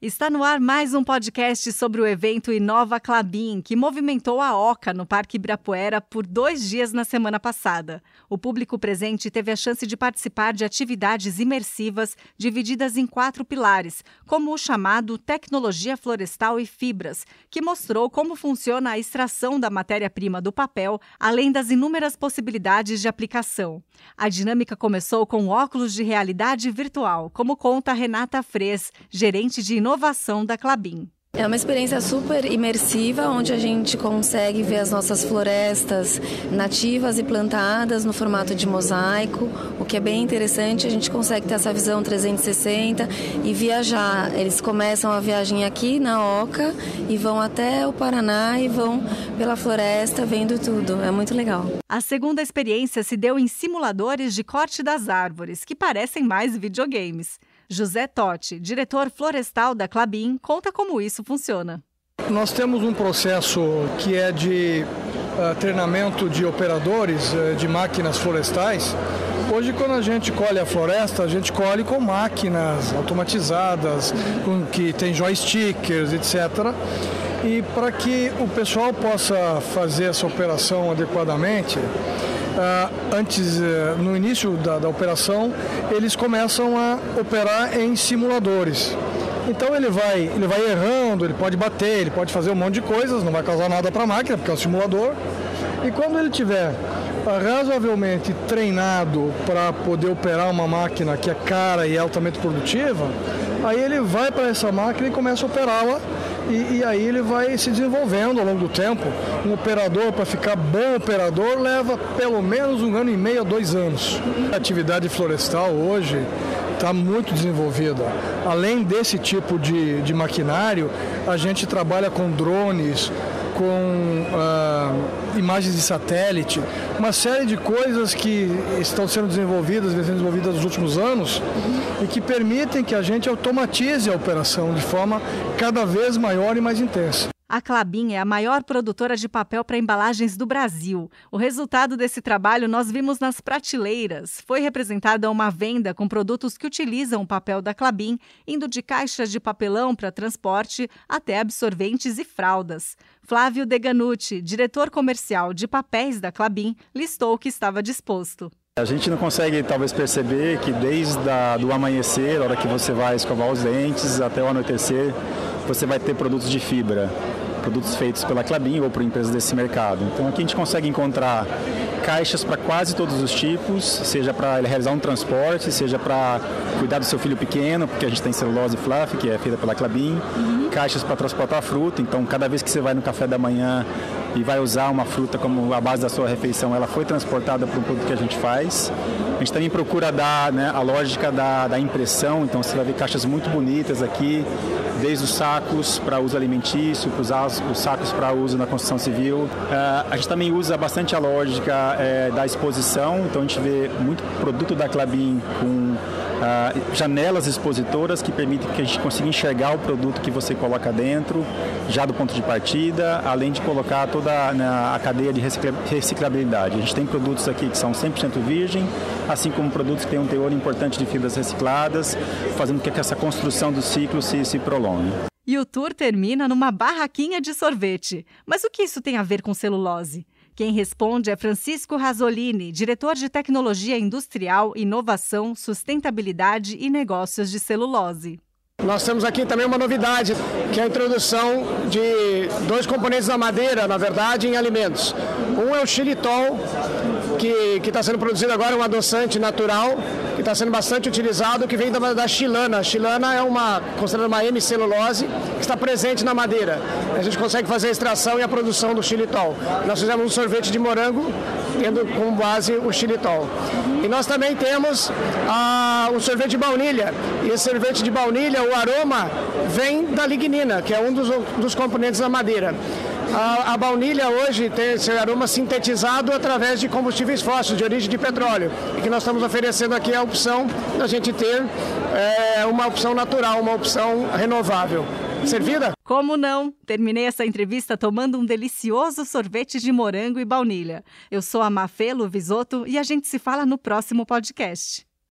Está no ar mais um podcast sobre o evento Inova Clabin, que movimentou a OCA no Parque Ibirapuera por dois dias na semana passada. O público presente teve a chance de participar de atividades imersivas divididas em quatro pilares, como o chamado Tecnologia Florestal e Fibras, que mostrou como funciona a extração da matéria-prima do papel, além das inúmeras possibilidades de aplicação. A dinâmica começou com óculos de realidade virtual, como conta Renata Fres, gerente de inovação inovação da Clabin. É uma experiência super imersiva, onde a gente consegue ver as nossas florestas nativas e plantadas no formato de mosaico, o que é bem interessante. A gente consegue ter essa visão 360 e viajar. Eles começam a viagem aqui na Oca e vão até o Paraná e vão pela floresta vendo tudo. É muito legal. A segunda experiência se deu em simuladores de corte das árvores, que parecem mais videogames. José Totti, diretor florestal da Clabin, conta como isso funciona. Nós temos um processo que é de uh, treinamento de operadores uh, de máquinas florestais. Hoje, quando a gente colhe a floresta, a gente colhe com máquinas automatizadas, com, que tem joystickers, etc. E para que o pessoal possa fazer essa operação adequadamente, antes, uh, no início da, da, operação, eles começam a operar em simuladores. Então ele vai, ele vai errando, ele pode bater, ele pode fazer um monte de coisas, não vai causar nada para a máquina, porque é um simulador. E quando ele tiver uh, razoavelmente treinado para poder operar uma máquina que é cara e altamente produtiva, aí ele vai para essa máquina e começa a operá-la e, e, aí ele vai se desenvolvendo ao longo do tempo. Um operador, para ficar bom operador, leva pelo menos um ano e meio a dois anos. A atividade florestal hoje está muito desenvolvida. Além desse tipo de, de maquinário, a gente trabalha com drones, com uh, imagens de satélite, uma série de coisas que estão sendo desenvolvidas, sendo desenvolvidas nos últimos anos e que permitem que a gente automatize a operação de forma cada vez maior e mais intensa. A Clabin é a maior produtora de papel para embalagens do Brasil. O resultado desse trabalho nós vimos nas prateleiras. Foi representada uma venda com produtos que utilizam o papel da Clabin, indo de caixas de papelão para transporte até absorventes e fraldas. Flávio Deganucci, diretor comercial de papéis da Clabin, listou o que estava disposto. A gente não consegue talvez perceber que desde o amanhecer, a hora que você vai escovar os dentes, até o anoitecer, você vai ter produtos de fibra produtos feitos pela Clabin ou por empresas desse mercado. Então aqui a gente consegue encontrar caixas para quase todos os tipos, seja para realizar um transporte, seja para cuidar do seu filho pequeno, porque a gente tem celulose fluff, que é feita pela Clabin, uhum. caixas para transportar fruta, então cada vez que você vai no café da manhã e vai usar uma fruta como a base da sua refeição, ela foi transportada para um produto que a gente faz. A gente também procura dar né, a lógica da, da impressão, então você vai ver caixas muito bonitas aqui, desde os sacos para uso alimentício, os, os sacos para uso na construção civil. Uh, a gente também usa bastante a lógica uh, da exposição, então a gente vê muito produto da Clabin com uh, janelas expositoras que permitem que a gente consiga enxergar o produto que você coloca dentro, já do ponto de partida, além de colocar toda né, a cadeia de reciclabilidade. A gente tem produtos aqui que são 100% virgem, assim como produtos que têm um teor importante de fibras recicladas, fazendo com que essa construção do ciclo se, se prolongue. E o tour termina numa barraquinha de sorvete. Mas o que isso tem a ver com celulose? Quem responde é Francisco Rasolini, diretor de Tecnologia Industrial, Inovação, Sustentabilidade e Negócios de Celulose. Nós temos aqui também uma novidade, que é a introdução de dois componentes da madeira, na verdade, em alimentos. Um é o xilitol, que está sendo produzido agora, um adoçante natural, que está sendo bastante utilizado, que vem da, da chilana. A chilana é uma, considerada uma hemicelulose, que está presente na madeira. A gente consegue fazer a extração e a produção do xilitol. Nós fizemos um sorvete de morango, tendo como base o xilitol. E nós também temos ah, um sorvete de baunilha. E esse sorvete de baunilha, o aroma, vem da lignina, que é um dos, dos componentes da madeira. A, a, baunilha hoje tem esse aroma sintetizado através de combustíveis fósseis de origem de petróleo. E que nós estamos oferecendo aqui a opção da gente ter é, uma opção natural, uma opção renovável. Servida? Como não? Terminei essa entrevista tomando um delicioso sorvete de morango e baunilha. Eu sou a Mafê Luvisoto e a gente se fala no próximo podcast.